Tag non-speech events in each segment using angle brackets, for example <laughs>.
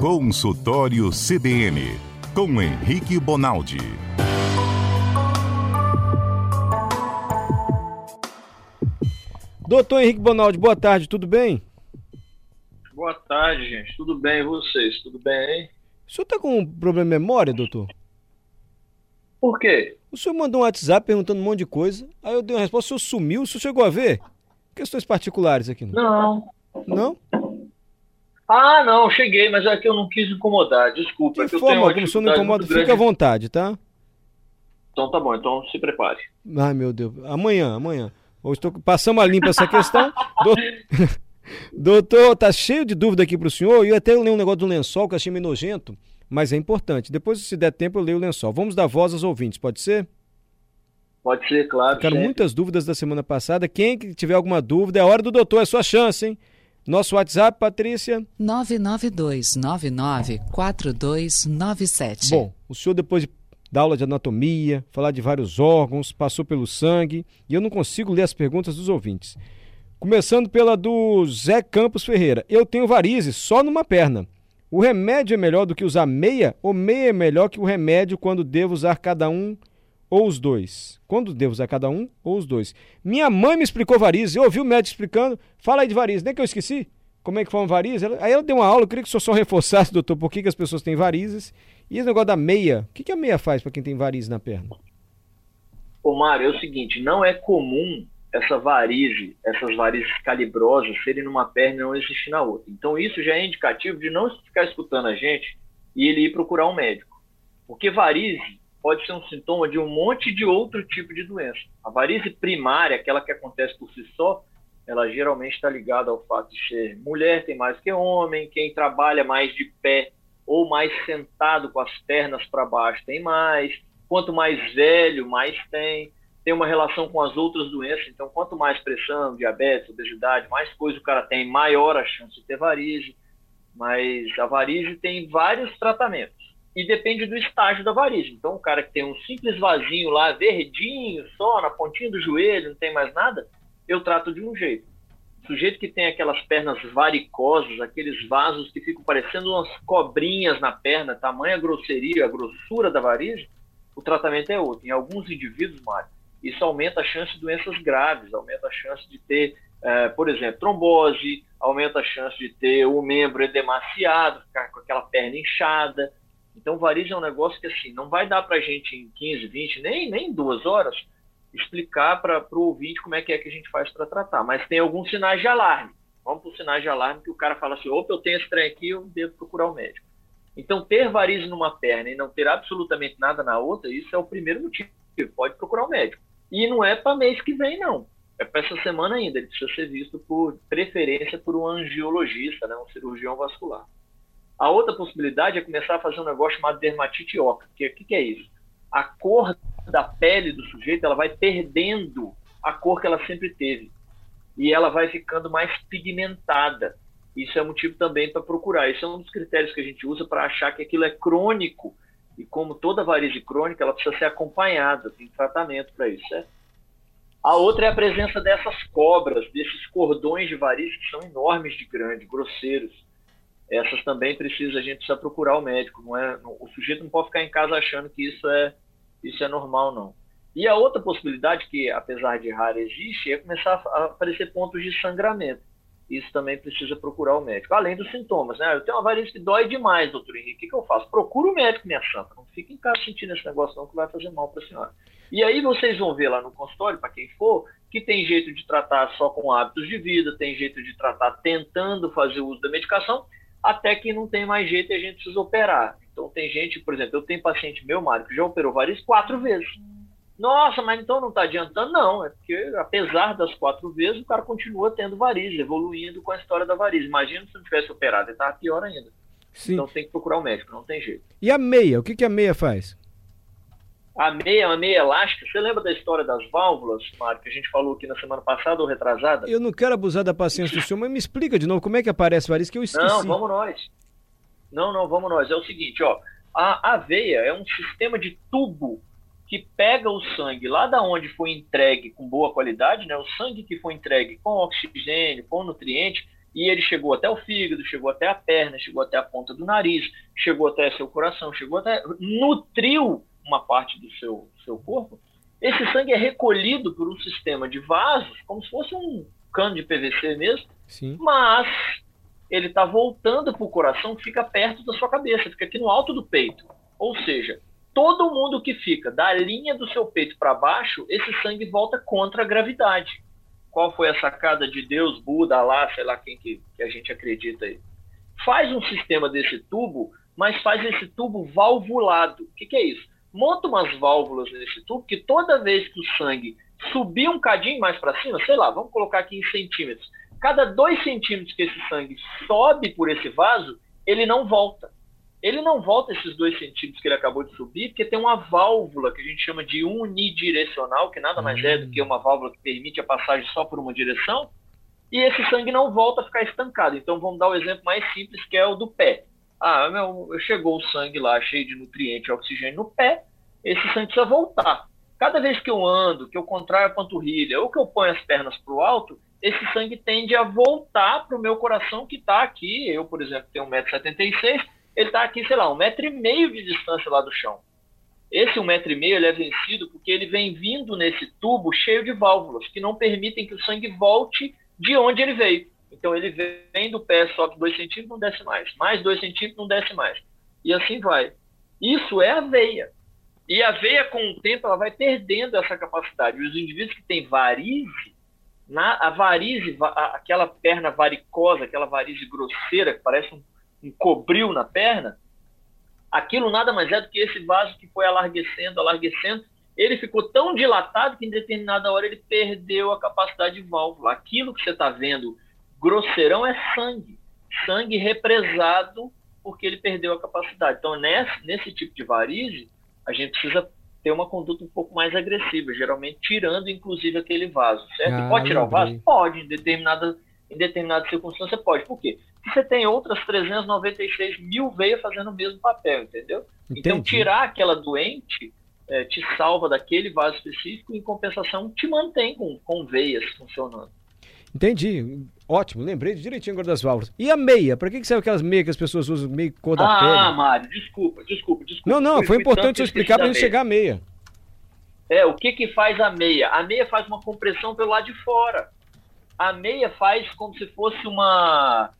Consultório CBN, com Henrique Bonaldi. Doutor Henrique Bonaldi, boa tarde, tudo bem? Boa tarde, gente. Tudo bem e vocês? Tudo bem, hein? O senhor está com um problema de memória, doutor? Por quê? O senhor mandou um WhatsApp perguntando um monte de coisa, aí eu dei uma resposta, o senhor sumiu, o senhor chegou a ver? Questões particulares aqui, não? Não? Ah, não, cheguei, mas é que eu não quis incomodar, desculpa. De é forma alguma, o senhor não incomoda, fica à vontade, tá? Então tá bom, então se prepare. Ai, meu Deus, amanhã, amanhã. Ou estou passando a limpa essa questão. <laughs> <laughs> Doutor, tá cheio de dúvida aqui pro senhor, e eu até leio um negócio do lençol que eu achei meio nojento, mas é importante. Depois, se der tempo, eu leio o lençol. Vamos dar voz aos ouvintes, pode ser? Pode ser, claro. Ficaram sempre. muitas dúvidas da semana passada. Quem tiver alguma dúvida, é a hora do doutor, é sua chance, hein? Nosso WhatsApp, Patrícia? 992-994297. Bom, o senhor depois de dar aula de anatomia, falar de vários órgãos, passou pelo sangue, e eu não consigo ler as perguntas dos ouvintes. Começando pela do Zé Campos Ferreira. Eu tenho varizes só numa perna. O remédio é melhor do que usar meia ou meia é melhor que o remédio quando devo usar cada um ou os dois? Quando devo usar cada um ou os dois? Minha mãe me explicou varizes, eu ouvi o médico explicando. Fala aí de varizes, nem que eu esqueci. Como é que foi uma varizes? Aí ela deu uma aula, eu queria que o senhor só <laughs> reforçasse, doutor, por que, que as pessoas têm varizes. E esse negócio da meia, o que, que a meia faz para quem tem varizes na perna? Ô Mário, é o seguinte, não é comum essa varize, essas varizes calibrosas serem numa perna e não existir na outra. Então isso já é indicativo de não ficar escutando a gente e ele ir procurar um médico. Porque varize pode ser um sintoma de um monte de outro tipo de doença. A varize primária, aquela que acontece por si só, ela geralmente está ligada ao fato de ser mulher tem mais que homem, quem trabalha mais de pé ou mais sentado com as pernas para baixo tem mais, quanto mais velho, mais tem. Tem uma relação com as outras doenças, então quanto mais pressão, diabetes, obesidade, mais coisa o cara tem, maior a chance de ter varize. Mas a varize tem vários tratamentos e depende do estágio da varize. Então, o cara que tem um simples vasinho lá, verdinho, só na pontinha do joelho, não tem mais nada, eu trato de um jeito. O sujeito que tem aquelas pernas varicosas, aqueles vasos que ficam parecendo umas cobrinhas na perna, tamanha grosseria, a grossura da varize, o tratamento é outro. Em alguns indivíduos, Mário, isso aumenta a chance de doenças graves, aumenta a chance de ter, eh, por exemplo, trombose, aumenta a chance de ter o membro edemaciado, ficar com aquela perna inchada, então, varizes é um negócio que assim, não vai dar para a gente em 15, 20, nem, nem duas horas explicar para o ouvinte como é que é que a gente faz para tratar. Mas tem alguns sinais de alarme. Vamos para os sinais de alarme que o cara fala assim: opa, eu tenho esse trem aqui, eu devo procurar o um médico. Então, ter varize numa perna e não ter absolutamente nada na outra, isso é o primeiro motivo. Pode procurar o um médico. E não é para mês que vem, não. É para essa semana ainda. Ele precisa ser visto por preferência por um angiologista, né, um cirurgião vascular. A outra possibilidade é começar a fazer um negócio chamado dermatite óptica. O que, que, é isso? A cor da pele do sujeito ela vai perdendo a cor que ela sempre teve. E ela vai ficando mais pigmentada. Isso é motivo também para procurar. Isso é um dos critérios que a gente usa para achar que aquilo é crônico. E como toda varize crônica, ela precisa ser acompanhada, tem tratamento para isso. Certo? A outra é a presença dessas cobras, desses cordões de varize que são enormes de grande, grosseiros essas também precisa, a gente precisa procurar o médico. Não é, o sujeito não pode ficar em casa achando que isso é, isso é normal, não. E a outra possibilidade, que apesar de rara existe, é começar a aparecer pontos de sangramento. Isso também precisa procurar o médico. Além dos sintomas, né? Eu tenho uma varize que dói demais, doutor Henrique. O que, que eu faço? Procura o médico, minha santa. Não fique em casa sentindo esse negócio, não, que vai fazer mal para a senhora. E aí vocês vão ver lá no consultório, para quem for, que tem jeito de tratar só com hábitos de vida, tem jeito de tratar tentando fazer uso da medicação, até que não tem mais jeito e a gente precisa operar. Então tem gente, por exemplo, eu tenho paciente meu, Mário, que já operou varizes quatro vezes. Nossa, mas então não está adiantando? Não, é porque apesar das quatro vezes, o cara continua tendo varizes, evoluindo com a história da varize. Imagina se não tivesse operado, ele estava pior ainda. Sim. Então tem que procurar o um médico, não tem jeito. E a meia? O que, que a meia faz? A meia, a meia elástica, você lembra da história das válvulas, Mário, que a gente falou aqui na semana passada ou retrasada? Eu não quero abusar da paciência do senhor, mas me explica de novo como é que aparece varizes que eu esqueci. Não, vamos nós. Não, não, vamos nós. É o seguinte, ó, a, a veia é um sistema de tubo que pega o sangue lá da onde foi entregue com boa qualidade, né? O sangue que foi entregue com oxigênio, com nutriente, e ele chegou até o fígado, chegou até a perna, chegou até a ponta do nariz, chegou até seu coração, chegou até nutriu uma parte do seu seu corpo. Esse sangue é recolhido por um sistema de vasos, como se fosse um cano de PVC mesmo, Sim. mas ele está voltando para o coração fica perto da sua cabeça, fica aqui no alto do peito. Ou seja, todo mundo que fica da linha do seu peito para baixo, esse sangue volta contra a gravidade. Qual foi a sacada de Deus, Buda, lá, sei lá quem que, que a gente acredita aí? Faz um sistema desse tubo, mas faz esse tubo valvulado. O que, que é isso? Monta umas válvulas nesse tubo que toda vez que o sangue subir um cadinho mais para cima, sei lá, vamos colocar aqui em centímetros, cada dois centímetros que esse sangue sobe por esse vaso, ele não volta. Ele não volta esses dois centímetros que ele acabou de subir, porque tem uma válvula que a gente chama de unidirecional, que nada mais é do que uma válvula que permite a passagem só por uma direção, e esse sangue não volta a ficar estancado. Então vamos dar o exemplo mais simples, que é o do pé. Ah, meu, chegou o sangue lá cheio de nutriente e oxigênio no pé, esse sangue precisa voltar. Cada vez que eu ando, que eu contraio a panturrilha ou que eu ponho as pernas para o alto, esse sangue tende a voltar para o meu coração que está aqui. Eu, por exemplo, tenho 1,76m, ele está aqui, sei lá, um metro e meio de distância lá do chão. Esse um metro e meio ele é vencido porque ele vem vindo nesse tubo cheio de válvulas que não permitem que o sangue volte de onde ele veio. Então ele vem do pé, sobe dois centímetros, não desce mais. Mais dois centímetros, não desce mais. E assim vai. Isso é a veia. E a veia, com o tempo, ela vai perdendo essa capacidade. Os indivíduos que têm varize, na, a varize, a, aquela perna varicosa, aquela varize grosseira, que parece um, um cobril na perna, aquilo nada mais é do que esse vaso que foi alarguecendo, alarguecendo, ele ficou tão dilatado que em determinada hora ele perdeu a capacidade de válvula. Aquilo que você está vendo grosseirão é sangue. Sangue represado porque ele perdeu a capacidade. Então, nesse, nesse tipo de varize, a gente precisa ter uma conduta um pouco mais agressiva, geralmente tirando inclusive aquele vaso, certo? Ah, pode tirar o vaso? Pode, em determinada, em determinada circunstância pode. Por quê? Porque você tem outras 396 mil veias fazendo o mesmo papel, entendeu? Entendi. Então tirar aquela doente é, te salva daquele vaso específico, em compensação te mantém com, com veias funcionando. Entendi. Ótimo, lembrei direitinho agora das válvulas. E a meia? Para que, que serve aquelas meias que as pessoas usam meio cor da ah, pele? Ah, Mário, desculpa, desculpa, desculpa. Não, não, foi importante você explicar para a gente chegar à meia. É, o que que faz a meia? A meia faz uma compressão pelo lado de fora. A meia faz como se fosse uma...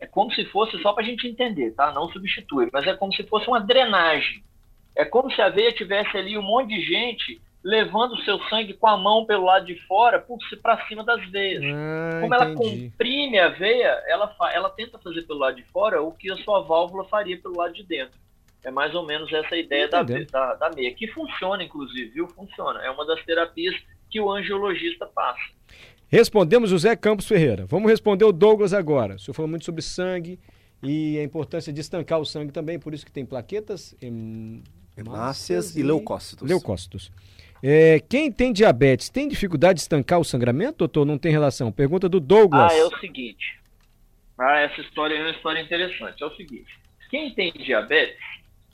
É como se fosse, só para a gente entender, tá? Não substitui, mas é como se fosse uma drenagem. É como se a veia tivesse ali um monte de gente levando o seu sangue com a mão pelo lado de fora para cima das veias. Ah, Como ela comprime a veia, ela, ela tenta fazer pelo lado de fora o que a sua válvula faria pelo lado de dentro. É mais ou menos essa ideia da, da, da, meia, que funciona, inclusive, viu? Funciona. É uma das terapias que o angiologista passa. Respondemos o Zé Campos Ferreira. Vamos responder o Douglas agora. O senhor falou muito sobre sangue e a importância de estancar o sangue também, por isso que tem plaquetas, hemácias e, e leucócitos. Leucócitos. É, quem tem diabetes tem dificuldade de estancar o sangramento, doutor? Não tem relação? Pergunta do Douglas. Ah, é o seguinte. Ah, essa história é uma história interessante. É o seguinte. Quem tem diabetes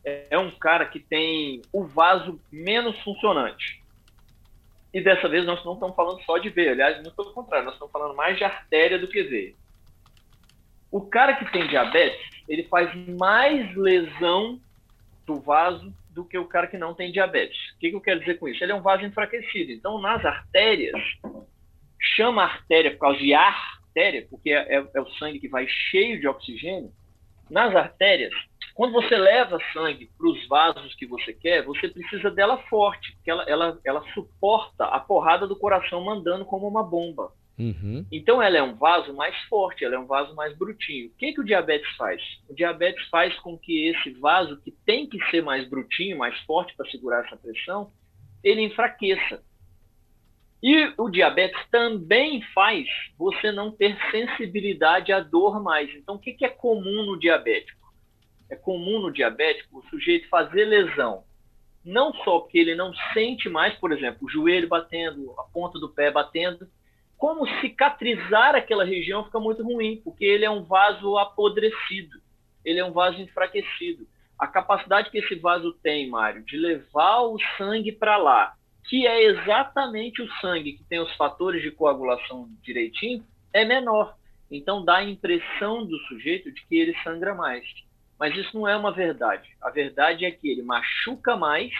é um cara que tem o vaso menos funcionante. E dessa vez nós não estamos falando só de veia. Aliás, muito pelo contrário, nós estamos falando mais de artéria do que veia. O cara que tem diabetes, ele faz mais lesão do vaso do que o cara que não tem diabetes. O que, que eu quero dizer com isso? Ele é um vaso enfraquecido. Então, nas artérias, chama artéria por causa de artéria, porque é, é, é o sangue que vai cheio de oxigênio. Nas artérias, quando você leva sangue para os vasos que você quer, você precisa dela forte, porque ela, ela, ela suporta a porrada do coração mandando como uma bomba. Uhum. Então ela é um vaso mais forte, ela é um vaso mais brutinho. O que, que o diabetes faz? O diabetes faz com que esse vaso, que tem que ser mais brutinho, mais forte para segurar essa pressão, ele enfraqueça. E o diabetes também faz você não ter sensibilidade à dor mais. Então, o que, que é comum no diabético? É comum no diabético o sujeito fazer lesão. Não só porque ele não sente mais, por exemplo, o joelho batendo, a ponta do pé batendo, como cicatrizar aquela região fica muito ruim, porque ele é um vaso apodrecido, ele é um vaso enfraquecido. a capacidade que esse vaso tem, Mário, de levar o sangue para lá, que é exatamente o sangue que tem os fatores de coagulação direitinho, é menor. Então dá a impressão do sujeito de que ele sangra mais. Mas isso não é uma verdade. A verdade é que ele machuca mais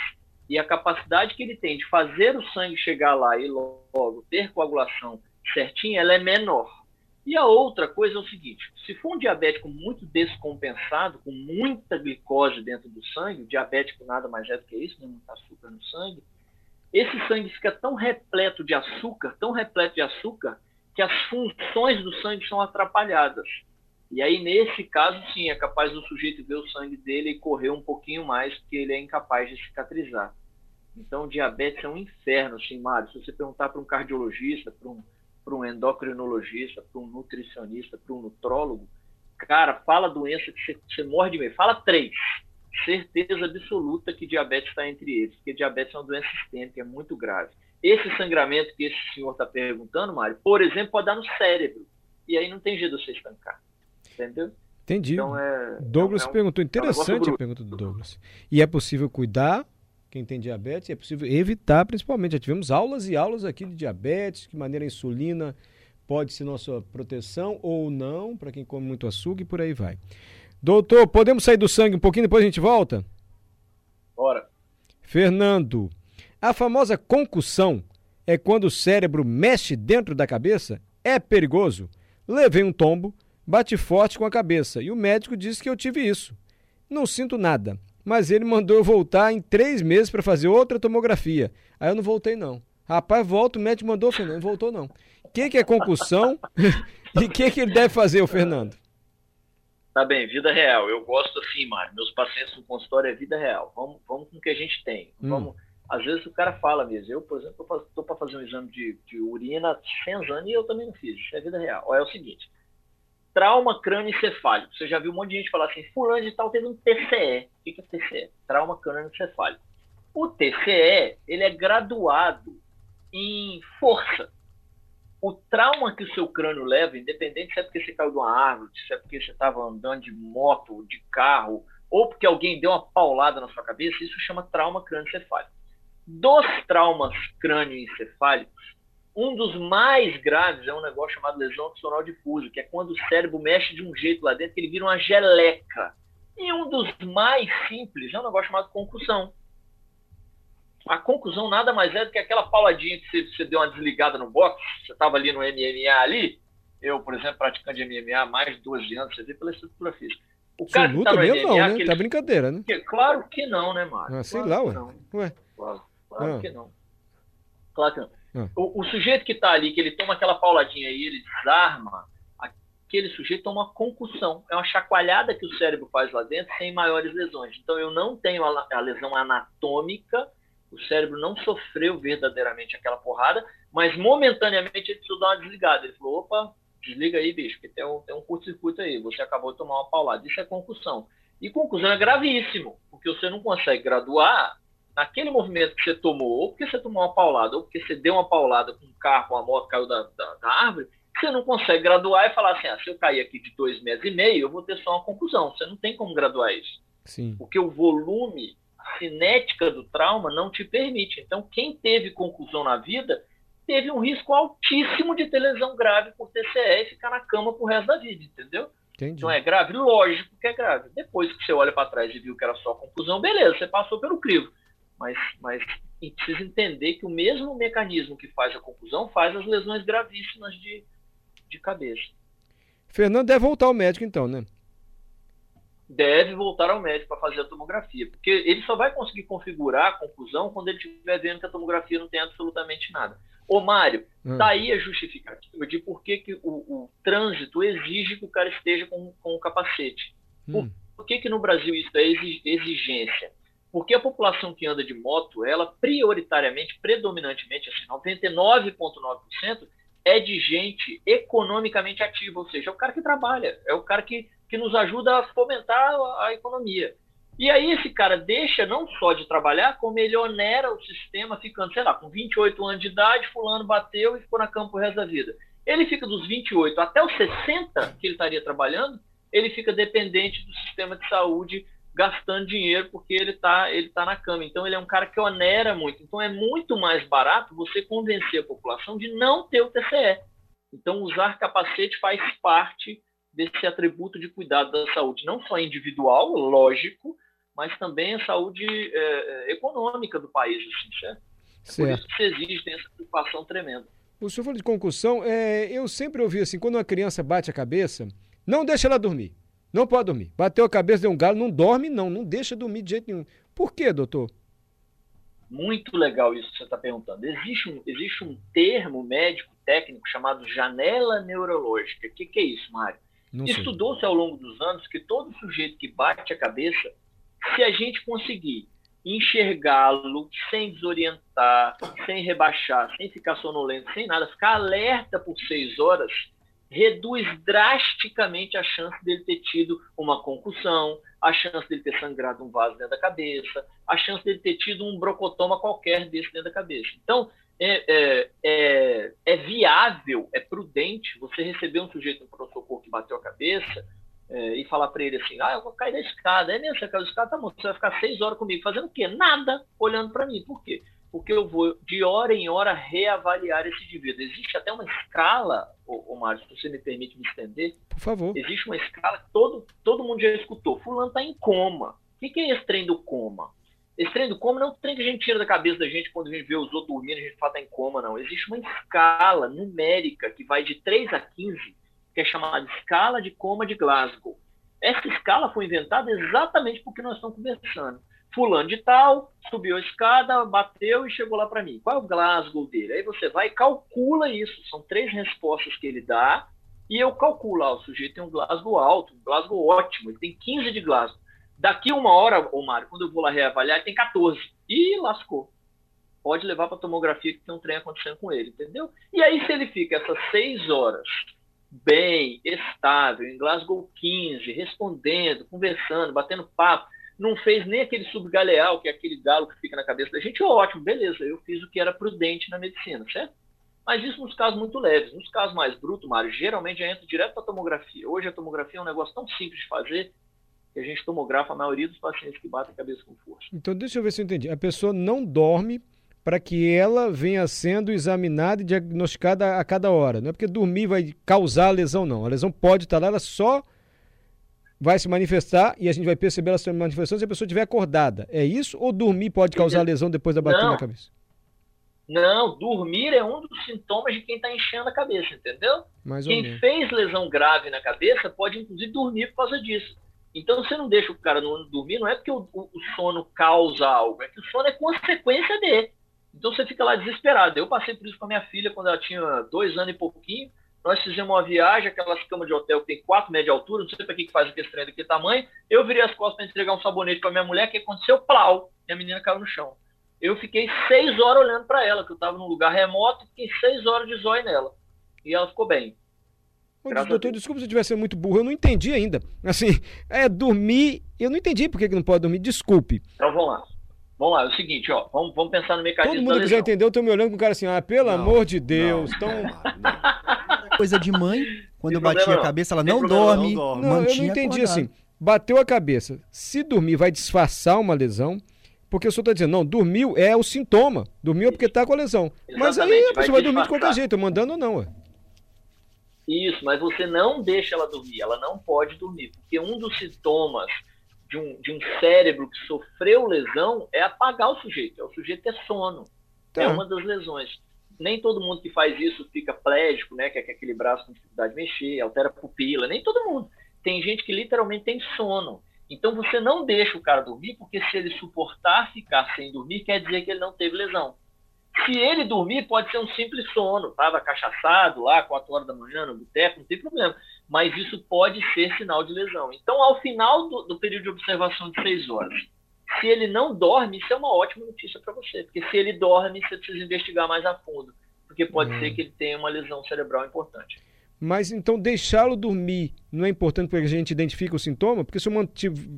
e a capacidade que ele tem de fazer o sangue chegar lá e logo ter coagulação certinha, ela é menor. E a outra coisa é o seguinte: se for um diabético muito descompensado, com muita glicose dentro do sangue, diabético nada mais é do que isso, né? muito açúcar no sangue, esse sangue fica tão repleto de açúcar, tão repleto de açúcar, que as funções do sangue são atrapalhadas. E aí, nesse caso, sim, é capaz do sujeito ver o sangue dele e correr um pouquinho mais, porque ele é incapaz de cicatrizar. Então, diabetes é um inferno, assim, Mário. Se você perguntar para um cardiologista, para um, para um endocrinologista, para um nutricionista, para um nutrólogo, cara, fala doença que você, morre de medo. Fala três. Certeza absoluta que diabetes está entre eles, porque diabetes é uma doença sistêmica, é muito grave. Esse sangramento que esse senhor está perguntando, Mário, por exemplo, pode dar no cérebro. E aí não tem jeito de você estancar. Entendeu? Entendi. Então, é, Douglas é um, perguntou. Interessante é um a pergunta do Douglas. E é possível cuidar quem tem diabetes, é possível evitar principalmente. Já tivemos aulas e aulas aqui de diabetes, que maneira a insulina pode ser nossa proteção ou não, para quem come muito açúcar e por aí vai. Doutor, podemos sair do sangue um pouquinho, depois a gente volta? Bora. Fernando, a famosa concussão é quando o cérebro mexe dentro da cabeça? É perigoso? Levei um tombo, bati forte com a cabeça e o médico disse que eu tive isso. Não sinto nada mas ele mandou eu voltar em três meses para fazer outra tomografia. Aí eu não voltei, não. Rapaz, volta, o médico mandou, Fernando, não voltou, não. O que, que é concussão <laughs> e o que, que ele deve fazer, o Fernando? Tá bem, vida real. Eu gosto assim, Mário. Meus pacientes no consultório é vida real. Vamos, vamos com o que a gente tem. Hum. Vamos. Às vezes o cara fala mesmo. Eu, por exemplo, estou para fazer um exame de, de urina há 100 anos e eu também não fiz. Isso é vida real. Olha, é o seguinte: trauma crânioencefálico. Você já viu um monte de gente falar assim, fulano de tal teve um TCE. O que é TCE? Trauma crânioencefálico. O TCE, ele é graduado em força. O trauma que o seu crânio leva, independente se é porque você caiu de uma árvore, se é porque você estava andando de moto, de carro, ou porque alguém deu uma paulada na sua cabeça, isso chama trauma crânioencefálico. Dos traumas crânioencefálicos, um dos mais graves é um negócio chamado lesão axonal difusa, que é quando o cérebro mexe de um jeito lá dentro que ele vira uma geleca. E um dos mais simples é um negócio chamado concussão. A conclusão nada mais é do que aquela pauladinha que você, você deu uma desligada no boxe, você estava ali no MMA ali, eu, por exemplo, praticando de MMA há mais de 12 anos, você vê pela estrutura física. O cara você que tá MMA, não, né? Aquele... Tá brincadeira, né? Claro que não, né, Mário? Ah, sei claro lá, ué. ué. Claro, claro ah. que não. Claro que não. Ah. O, o, sujeito que está ali, que ele toma aquela pauladinha e ele desarma, aquele sujeito toma uma concussão. É uma chacoalhada que o cérebro faz lá dentro sem maiores lesões. Então eu não tenho a, a lesão anatômica, o cérebro não sofreu verdadeiramente aquela porrada, mas momentaneamente ele precisou dar uma desligada. Ele falou: opa, desliga aí, bicho, que tem um, tem um curto-circuito aí, você acabou de tomar uma paulada. Isso é concussão. E concussão é gravíssimo, porque você não consegue graduar naquele movimento que você tomou, ou porque você tomou uma paulada, ou porque você deu uma paulada com um carro, uma moto caiu da, da, da árvore, você não consegue graduar e falar assim, ah, se eu cair aqui de dois metros e meio, eu vou ter só uma conclusão. Você não tem como graduar isso. Sim. Porque o volume, a cinética do trauma não te permite. Então, quem teve conclusão na vida teve um risco altíssimo de ter lesão grave por TCE e ficar na cama pro resto da vida, entendeu? Entendi. Então é grave? Lógico que é grave. Depois que você olha para trás e viu que era só conclusão, beleza, você passou pelo crivo mas, mas precisa entender que o mesmo mecanismo que faz a confusão faz as lesões gravíssimas de, de cabeça. Fernando deve voltar ao médico então, né? Deve voltar ao médico para fazer a tomografia, porque ele só vai conseguir configurar a confusão quando ele estiver vendo que a tomografia não tem absolutamente nada. Ô Mário, hum. tá aí a justificativa de por que, que o, o trânsito exige que o cara esteja com, com o capacete. Hum. Por, por que, que no Brasil isso é exigência? Porque a população que anda de moto, ela prioritariamente, predominantemente, assim, 99,9% é de gente economicamente ativa, ou seja, é o cara que trabalha, é o cara que, que nos ajuda a fomentar a, a economia. E aí esse cara deixa não só de trabalhar, como ele onera o sistema ficando, sei lá, com 28 anos de idade, fulano bateu e ficou na campo o resto da vida. Ele fica dos 28 até os 60 que ele estaria trabalhando, ele fica dependente do sistema de saúde gastando dinheiro porque ele está ele tá na cama. Então, ele é um cara que onera muito. Então, é muito mais barato você convencer a população de não ter o TCE. Então, usar capacete faz parte desse atributo de cuidado da saúde, não só individual, lógico, mas também a saúde é, econômica do país, assim, certo? certo? Por isso que se exige, tem essa preocupação tremenda. O senhor falou de concussão, é, eu sempre ouvi assim, quando uma criança bate a cabeça, não deixa ela dormir. Não pode dormir. Bateu a cabeça, deu um galo, não dorme, não. Não deixa dormir de jeito nenhum. Por quê, doutor? Muito legal isso que você está perguntando. Existe um, existe um termo médico técnico chamado janela neurológica. O que, que é isso, Mário? Estudou-se ao longo dos anos que todo sujeito que bate a cabeça, se a gente conseguir enxergá-lo sem desorientar, sem rebaixar, sem ficar sonolento, sem nada, ficar alerta por seis horas, reduz drasticamente a chance dele ter tido uma concussão, a chance dele ter sangrado um vaso dentro da cabeça, a chance dele ter tido um brocotoma qualquer desse dentro da cabeça. Então, é, é, é, é viável, é prudente você receber um sujeito no pronto-socorro que bateu a cabeça é, e falar para ele assim, ah, eu vou cair da escada. É mesmo, você caiu da escada, tá bom, você vai ficar seis horas comigo fazendo o quê? Nada, olhando para mim. Por quê? Porque eu vou de hora em hora reavaliar esse indivíduo. Existe até uma escala, ô, ô Mário, se você me permite me estender. Por favor. Existe uma escala que todo, todo mundo já escutou. Fulano está em coma. O que, que é esse trem do coma? Esse trem do coma não é um trem que a gente tira da cabeça da gente quando a gente vê os outros dormindo, a gente fala tá em coma, não. Existe uma escala numérica que vai de 3 a 15, que é chamada escala de coma de Glasgow. Essa escala foi inventada exatamente porque nós estamos conversando fulano de tal, subiu a escada, bateu e chegou lá para mim. Qual é o Glasgow dele? Aí você vai e calcula isso. São três respostas que ele dá e eu calculo. Ah, o sujeito tem um Glasgow alto, um Glasgow ótimo, ele tem 15 de Glasgow. Daqui uma hora, ô Mário, quando eu vou lá reavaliar, ele tem 14. E lascou. Pode levar para tomografia que tem um trem acontecendo com ele, entendeu? E aí, se ele fica essas seis horas bem, estável, em Glasgow 15, respondendo, conversando, batendo papo, não fez nem aquele subgaleal, que é aquele galo que fica na cabeça da gente, ótimo, beleza, eu fiz o que era prudente na medicina, certo? Mas isso nos casos muito leves. Nos casos mais brutos, Mário, geralmente já entra direto para a tomografia. Hoje a tomografia é um negócio tão simples de fazer que a gente tomografa a maioria dos pacientes que batem a cabeça com força. Então, deixa eu ver se eu entendi. A pessoa não dorme para que ela venha sendo examinada e diagnosticada a cada hora. Não é porque dormir vai causar a lesão, não. A lesão pode estar lá, ela só vai se manifestar e a gente vai perceber essa manifestação se a pessoa estiver acordada. É isso? Ou dormir pode causar lesão depois da batida na cabeça? Não, dormir é um dos sintomas de quem está enchendo a cabeça, entendeu? Mais quem fez lesão grave na cabeça pode, inclusive, dormir por causa disso. Então, você não deixa o cara não dormir, não é porque o, o, o sono causa algo, é que o sono é consequência dele. Então, você fica lá desesperado. Eu passei por isso com a minha filha quando ela tinha dois anos e pouquinho. Nós fizemos uma viagem, aquelas camas de hotel que tem 4 metros de altura, não sei para que, que faz aquele trem daquele tamanho. Eu virei as costas para entregar um sabonete para minha mulher, que aconteceu, plau, e a menina caiu no chão. Eu fiquei seis horas olhando para ela, que eu estava num lugar remoto, fiquei seis horas de zóio nela. E ela ficou bem. Ô, doutor, desculpa se eu estiver sendo muito burro, eu não entendi ainda. Assim, é dormir, eu não entendi por que, que não pode dormir, desculpe. Então vamos lá. Vamos lá, é o seguinte, ó, vamos, vamos pensar no mecanismo. Todo mundo que já entendeu, eu tô me olhando com o cara assim, ah, pelo não, amor de Deus, não, tão. Coisa de mãe, quando eu bati a cabeça, ela não dorme. Não, não eu não entendi acordado. assim. Bateu a cabeça. Se dormir, vai disfarçar uma lesão. Porque o senhor está dizendo, não, dormiu é o sintoma. Dormiu é porque está com a lesão. Exatamente, mas aí a pessoa vai, vai dormir de qualquer jeito, mandando ou não, ué. Isso, mas você não deixa ela dormir, ela não pode dormir, porque um dos sintomas de um, de um cérebro que sofreu lesão é apagar o sujeito, é o sujeito ter sono. Tá. É uma das lesões. Nem todo mundo que faz isso fica plégico, né? Que é aquele braço com dificuldade de mexer, altera a pupila, nem todo mundo. Tem gente que literalmente tem sono. Então você não deixa o cara dormir, porque se ele suportar ficar sem dormir, quer dizer que ele não teve lesão. Se ele dormir, pode ser um simples sono, estava cachaçado lá, 4 horas da manhã no boteco, não tem problema. Mas isso pode ser sinal de lesão. Então, ao final do, do período de observação de 6 horas, se ele não dorme, isso é uma ótima notícia para você. Porque se ele dorme, você precisa investigar mais a fundo. Porque pode hum. ser que ele tenha uma lesão cerebral importante. Mas então deixá-lo dormir não é importante porque a gente identifica o sintoma? Porque se eu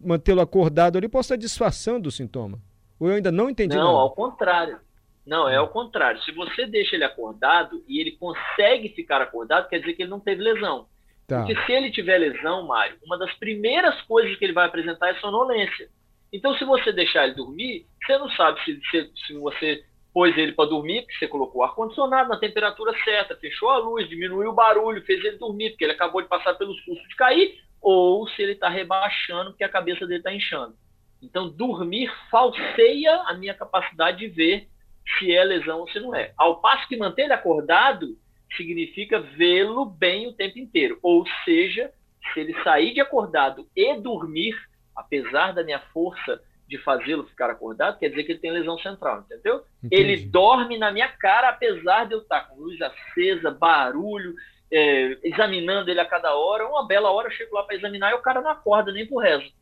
mantê-lo acordado ali, posso estar disfarçando o sintoma. Ou eu ainda não entendi Não, nada. ao contrário. Não, é ao contrário. Se você deixa ele acordado e ele consegue ficar acordado, quer dizer que ele não teve lesão. Tá. Porque se ele tiver lesão, Mário, uma das primeiras coisas que ele vai apresentar é sonolência. Então, se você deixar ele dormir, você não sabe se, se, se você pôs ele para dormir, porque você colocou o ar-condicionado na temperatura certa, fechou a luz, diminuiu o barulho, fez ele dormir, porque ele acabou de passar pelo susto de cair, ou se ele está rebaixando, porque a cabeça dele está inchando. Então, dormir falseia a minha capacidade de ver se é lesão ou se não é. Ao passo que manter ele acordado significa vê-lo bem o tempo inteiro. Ou seja, se ele sair de acordado e dormir, apesar da minha força de fazê-lo ficar acordado, quer dizer que ele tem lesão central, entendeu? Entendi. Ele dorme na minha cara, apesar de eu estar com luz acesa, barulho, é, examinando ele a cada hora. Uma bela hora eu chego lá para examinar e o cara não acorda nem por resto.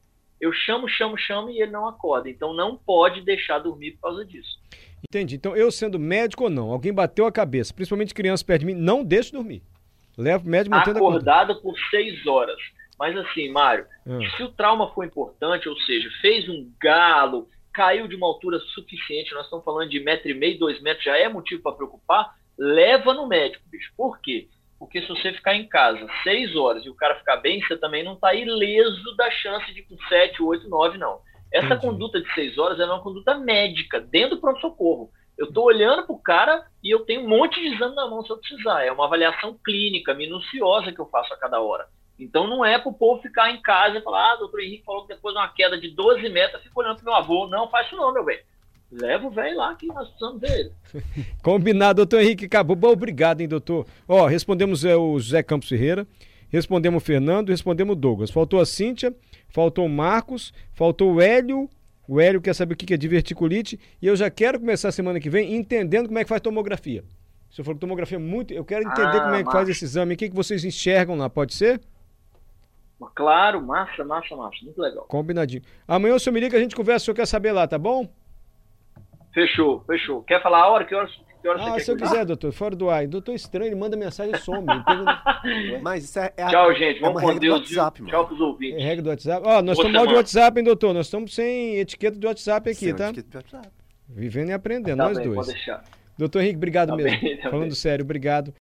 Eu chamo, chamo, chamo e ele não acorda. Então não pode deixar dormir por causa disso. Entendi. Então eu sendo médico ou não, alguém bateu a cabeça, principalmente criança perto de mim, não deixe dormir. Leva o médico mantendo Acordado por seis horas. Mas assim, Mário, hum. se o trauma foi importante, ou seja, fez um galo, caiu de uma altura suficiente, nós estamos falando de metro e meio, dois metros, já é motivo para preocupar, leva no médico, bicho. Por quê? Porque se você ficar em casa seis horas e o cara ficar bem, você também não está ileso da chance de com sete, oito, nove, não. Essa Entendi. conduta de seis horas é uma conduta médica, dentro do pronto-socorro. Eu estou olhando para o cara e eu tenho um monte de exame na mão se eu precisar. É uma avaliação clínica, minuciosa que eu faço a cada hora. Então não é para o povo ficar em casa e falar, ah, doutor Henrique falou que depois de uma queda de 12 metros, fico olhando para meu avô. Não, faz isso não, meu bem. Leva o velho lá que nós precisamos dele. <laughs> Combinado, doutor Henrique Cabo. Bom, obrigado, hein, doutor. Ó, respondemos é, o José Campos Ferreira, respondemos o Fernando, respondemos o Douglas. Faltou a Cíntia, faltou o Marcos, faltou o Hélio. O Hélio quer saber o que é diverticulite. E eu já quero começar a semana que vem entendendo como é que faz tomografia. Se eu for tomografia muito, eu quero entender ah, como é que faz esse exame. O que, que vocês enxergam lá, pode ser? Claro, massa, massa, massa. Muito legal. Combinadinho. Amanhã o senhor me liga, a gente conversa, o senhor quer saber lá, tá bom? Fechou, fechou. Quer falar a hora? Que hora, que hora ah, você se eu quiser, doutor, fora do ar. Doutor estranho, ele manda mensagem e some. <laughs> Mas isso é, é Tchau, gente. Vamos é com Deus. WhatsApp, Tchau pros ouvintes. É regra do WhatsApp. Ó, nós estamos mal de WhatsApp, hein, doutor? Nós estamos sem etiqueta de WhatsApp aqui, sem tá? Etiqueta de WhatsApp. Vivendo e aprendendo, tá nós bem, dois. Pode deixar. Doutor Henrique, obrigado tá mesmo. Bem, tá Falando bem. sério, obrigado.